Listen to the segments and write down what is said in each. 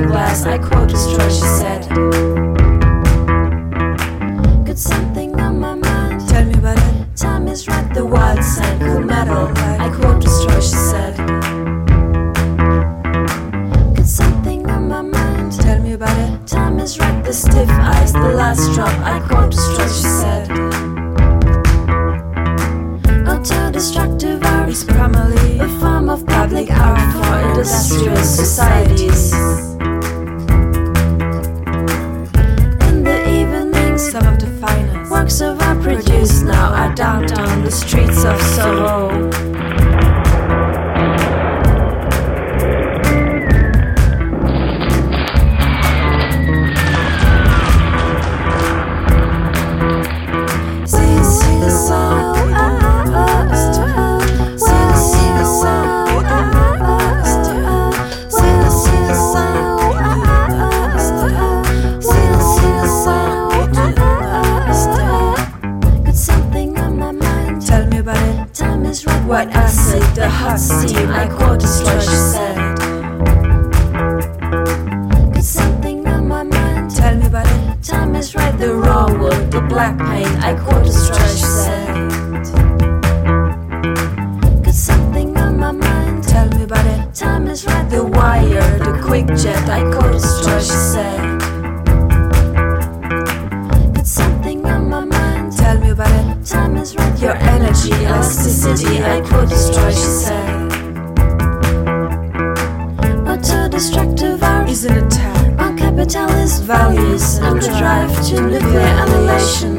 Broken glass. I quote she said. Got something on my mind. Tell me about it. Time is right. The wild side, cool metal. I quote Strange said. Got something on my mind. Tell me about it. Time is right. The stiff ice, the last drop. I quote Stretch said. Autodestructive art is primarily a form of public art for industrial societies. Works of art produced now are dumped on the streets of Soho. White acid, the hot steam. I quote is what she said. Got something on my mind. Tell me about it. Time is right. The raw wood, the black paint. I quote is what she said. Got something on my mind. Tell me about it. Time is right. The wire, the quick jet. I quote is what she said. Got something on my mind. Tell me about it. Time is right. Your energy, elasticity. I is what she said. Autodestructive art is an attack on capitalist values and the drive to nuclear annihilation.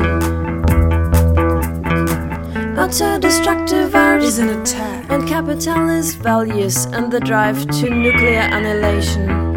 Autodestructive art is an attack on capitalist values and the drive to nuclear annihilation.